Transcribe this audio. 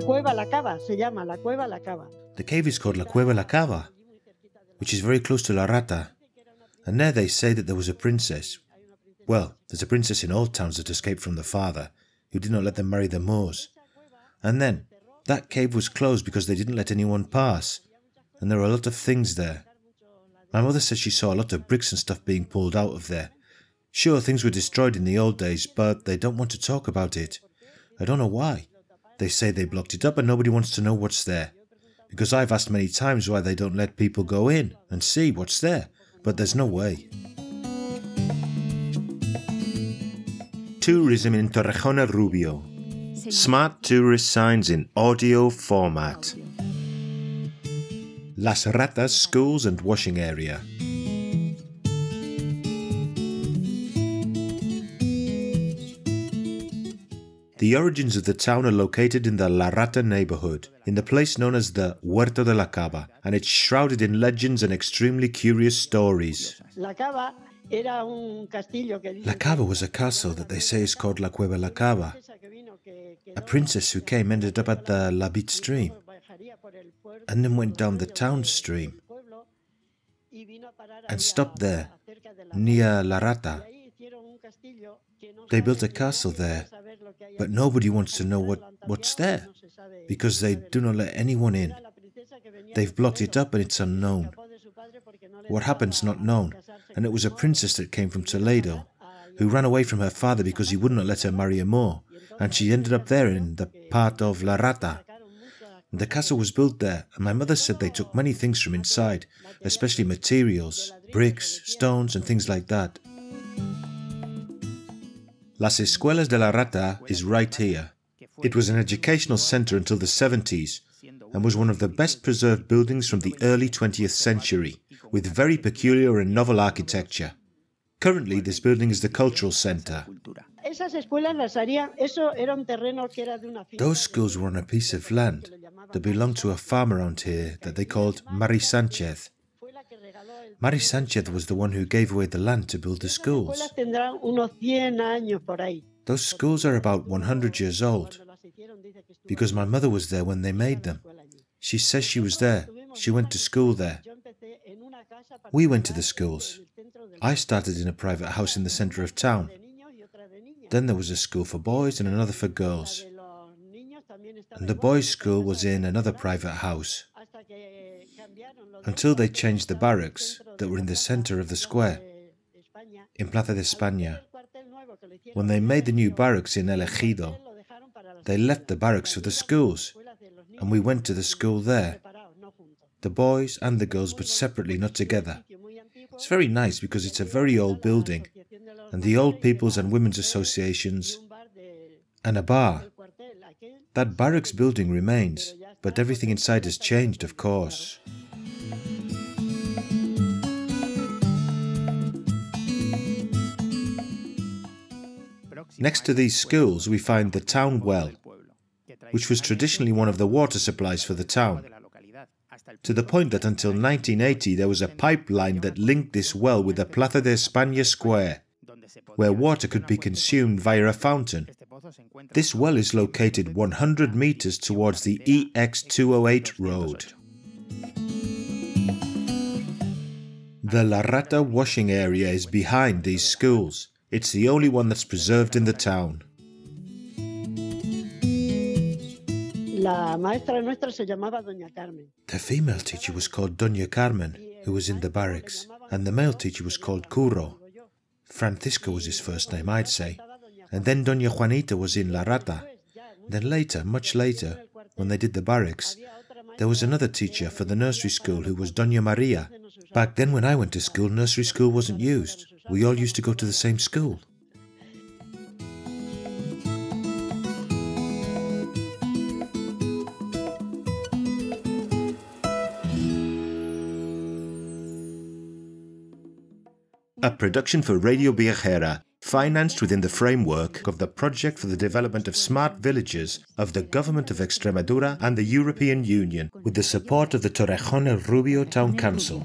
Cueva La Cava se llama, La cueva La Cava. The cave is called La Cueva La Cava, which is very close to La Rata. And there they say that there was a princess. Well, there's a princess in all towns that escaped from the father, who did not let them marry the Moors. And then, that cave was closed because they didn't let anyone pass. And there are a lot of things there. My mother says she saw a lot of bricks and stuff being pulled out of there. Sure, things were destroyed in the old days, but they don't want to talk about it. I don't know why. They say they blocked it up and nobody wants to know what's there. Because I've asked many times why they don't let people go in and see what's there, but there's no way. Tourism in Torrejón Rubio. Smart tourist signs in audio format. Las Ratas schools and washing area. The origins of the town are located in the La Rata neighborhood, in the place known as the Huerto de la Cava, and it's shrouded in legends and extremely curious stories. La Cava era un castillo que La Cava was a castle that they say is called La Cueva La Cava. que vino que, que A princess who came ended up at the Labit stream bajaría por el puerto and then went down the town stream pueblo y vino a parar and stopped there cerca de la near La Rata. ahí hicieron un castillo que no They built a castle there, but nobody wants to know what, what's there because they do not let anyone in. They've blocked it up and it's unknown. What happened's not known, and it was a princess that came from Toledo who ran away from her father because he would not let her marry a Moor, and she ended up there in the part of La Rata. The castle was built there, and my mother said they took many things from inside, especially materials, bricks, stones, and things like that. Las Escuelas de la Rata is right here. It was an educational center until the 70s and was one of the best preserved buildings from the early 20th century, with very peculiar and novel architecture. Currently, this building is the cultural center. Esas escuelas las harían, eso era un terreno que era de una finca Those schools were on a piece of land that belonged to a farm around here that they called Mari Sanchez. fue la que regaló el Mari Sanchez was the one who gave away the land to build the schools. escuelas tendrán unos 100 años por ahí. Those schools are about 100 years old Cuando las hicieron, dice que estuvo because my mother was there when they made them. en la escuela allí. She says she was there. She went to school there. Yo empecé en una casa We went to the schools. en el centro del I started in a private house in the center of town. de niños y otra de niñas. Then there was a school for boys and another for girls. de los niños también estaba And the boys' school was in another private house until they changed the barracks that were in the center of the square in Plaza de España. When they made the new barracks in El Ejido, they left the barracks for the schools, and we went to the school there, the boys and the girls, but separately, not together. It's very nice because it's a very old building, and the Old People's and Women's Associations, and a bar. That barracks building remains, but everything inside has changed, of course. Next to these schools, we find the town well, which was traditionally one of the water supplies for the town, to the point that until 1980 there was a pipeline that linked this well with the Plaza de España square, where water could be consumed via a fountain. This well is located 100 meters towards the EX208 road. The La Rata washing area is behind these schools. It's the only one that's preserved in the town. La maestra nuestra se llamaba Doña Carmen. The female teacher was called Doña Carmen, who was in the barracks, and the male teacher was called Curro. Francisco was his first name, I'd say. And then Doña Juanita was in La Rata. Then later, much later, when they did the barracks, there was another teacher for the nursery school who was Doña Maria. Back then, when I went to school, nursery school wasn't used. We all used to go to the same school. A production for Radio Viajera, financed within the framework of the Project for the Development of Smart Villages of the Government of Extremadura and the European Union, with the support of the Torrejón el Rubio Town Council.